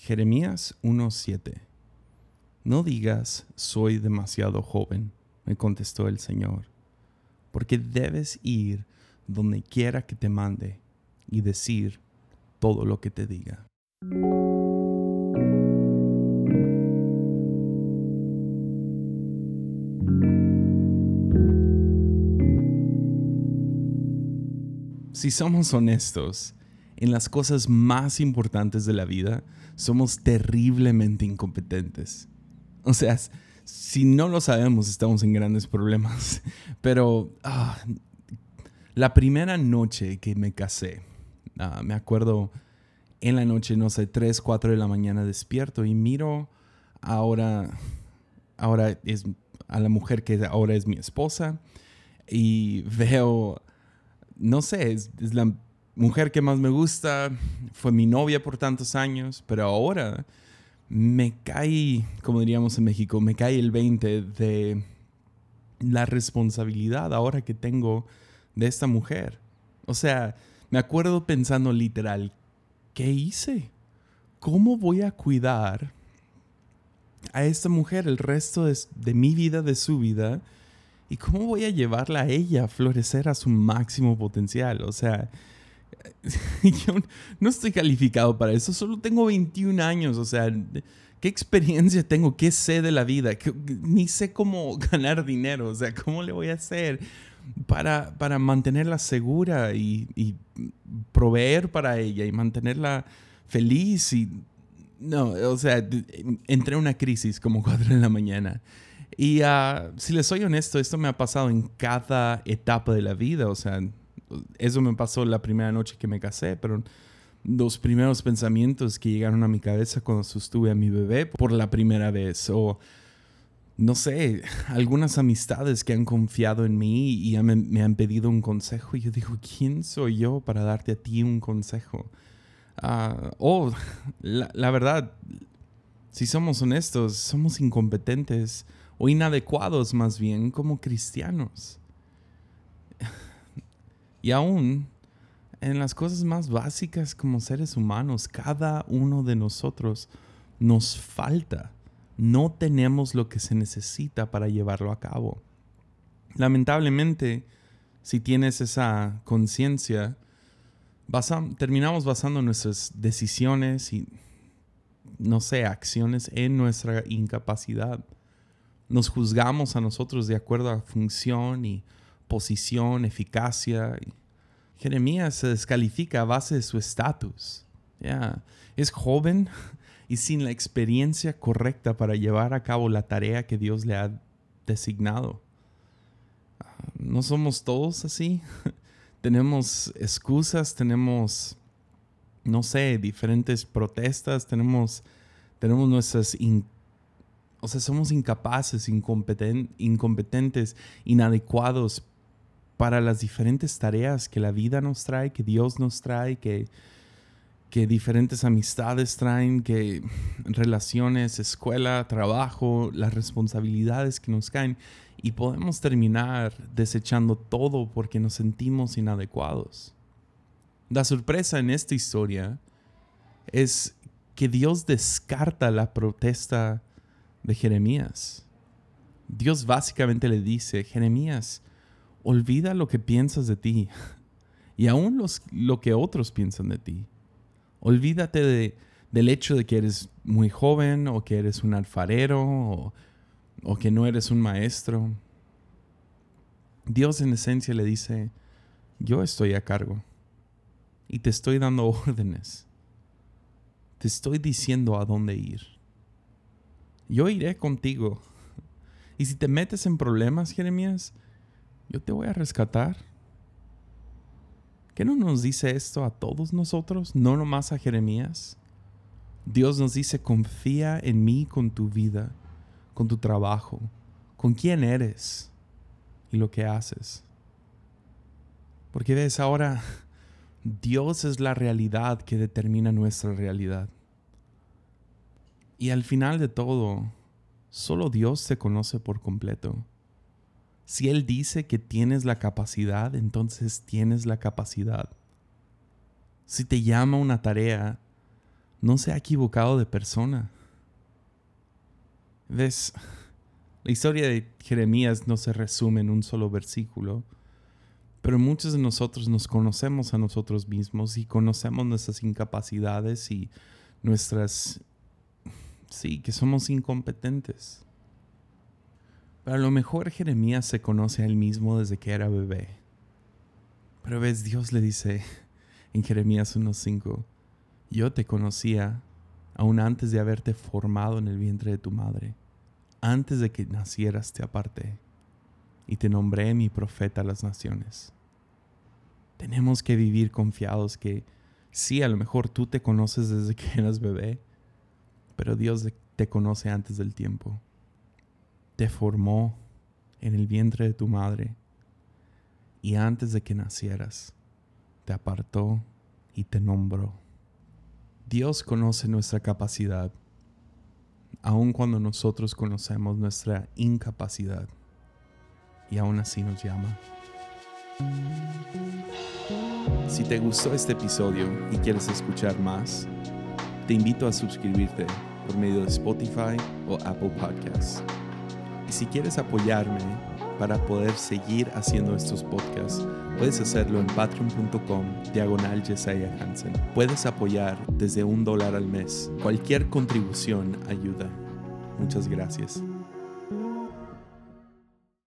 Jeremías 1:7 No digas, soy demasiado joven, me contestó el Señor, porque debes ir donde quiera que te mande y decir todo lo que te diga. Si somos honestos, en las cosas más importantes de la vida, somos terriblemente incompetentes. O sea, si no lo sabemos, estamos en grandes problemas. Pero ah, la primera noche que me casé, ah, me acuerdo en la noche, no sé, 3, 4 de la mañana despierto y miro ahora, ahora es a la mujer que ahora es mi esposa y veo, no sé, es la mujer que más me gusta, fue mi novia por tantos años, pero ahora me cae, como diríamos en México, me cae el 20 de la responsabilidad ahora que tengo de esta mujer. O sea, me acuerdo pensando literal, ¿qué hice? ¿Cómo voy a cuidar a esta mujer el resto de, de mi vida, de su vida? ¿Y cómo voy a llevarla a ella a florecer a su máximo potencial? O sea, yo no estoy calificado para eso, solo tengo 21 años, o sea, ¿qué experiencia tengo? ¿Qué sé de la vida? Ni sé cómo ganar dinero, o sea, ¿cómo le voy a hacer para, para mantenerla segura y, proveer para ella y mantenerla feliz? Y, no, o sea, entré en una crisis como 4 de la mañana. Y uh, si les soy honesto, esto me ha pasado en cada etapa de la vida, o sea, eso me pasó la primera noche que me casé, pero los primeros pensamientos que llegaron a mi cabeza cuando sostuve a mi bebé por la primera vez, o no sé, algunas amistades que han confiado en mí y me, han pedido un consejo, y yo digo, ¿quién soy yo para darte a ti un consejo? Uh, o la, la verdad, si somos honestos, somos incompetentes o inadecuados más bien como cristianos. Y aún en las cosas más básicas como seres humanos, cada uno de nosotros nos falta. No tenemos lo que se necesita para llevarlo a cabo. Lamentablemente, si tienes esa conciencia, terminamos basando nuestras decisiones y, no sé, acciones en nuestra incapacidad. Nos juzgamos a nosotros de acuerdo a función y posición, eficacia. Jeremías se descalifica a base de su estatus. Es joven y sin la experiencia correcta para llevar a cabo la tarea que Dios le ha designado. No somos todos así. tenemos excusas, tenemos, no sé, diferentes protestas, tenemos, tenemos nuestras o sea, somos incapaces, incompetentes, inadecuados para las diferentes tareas que la vida nos trae, que Dios nos trae, que, que diferentes amistades traen, que relaciones, escuela, trabajo, las responsabilidades que nos caen. Y podemos terminar desechando todo porque nos sentimos inadecuados. La sorpresa en esta historia es que Dios descarta la protesta de Jeremías. Dios básicamente le dice, Jeremías, olvida lo que piensas de ti y aún los, lo que otros piensan de ti. Olvídate de, del hecho de que eres muy joven o que eres un alfarero o, o que no eres un maestro. Dios en esencia le dice, yo estoy a cargo y te estoy dando órdenes. Te estoy diciendo a dónde ir. Yo iré contigo. Y si te metes en problemas, Jeremías, yo te voy a rescatar. ¿Qué no nos dice esto a todos nosotros, no nomás a Jeremías? Dios nos dice, confía en mí con tu vida, con tu trabajo, con quién eres y lo que haces. Porque ves, ahora Dios es la realidad que determina nuestra realidad. Y al final de todo, solo Dios se conoce por completo. Si Él dice que tienes la capacidad, entonces tienes la capacidad. Si te llama una tarea, no se ha equivocado de persona. ¿Ves? La historia de Jeremías no se resume en un solo versículo, pero muchos de nosotros nos conocemos a nosotros mismos y conocemos nuestras incapacidades y nuestras... Sí, que somos incompetentes. Pero a lo mejor Jeremías se conoce a él mismo desde que era bebé. Pero ves, Dios le dice en Jeremías 1.5, yo te conocía aún antes de haberte formado en el vientre de tu madre. Antes de que nacieras te aparté y te nombré mi profeta a las naciones. Tenemos que vivir confiados que sí, a lo mejor tú te conoces desde que eras bebé, pero Dios te conoce antes del tiempo. Te formó en el vientre de tu madre y antes de que nacieras, te apartó y te nombró. Dios conoce nuestra capacidad aun cuando nosotros conocemos nuestra incapacidad y aún así nos llama. Si te gustó este episodio y quieres escuchar más, te invito a suscribirte por medio de Spotify o Apple Podcasts. Y si quieres apoyarme para poder seguir haciendo estos podcasts, puedes hacerlo en patreon.com diagonal Hansen. Puedes apoyar desde un dólar al mes. Cualquier contribución ayuda. Muchas gracias.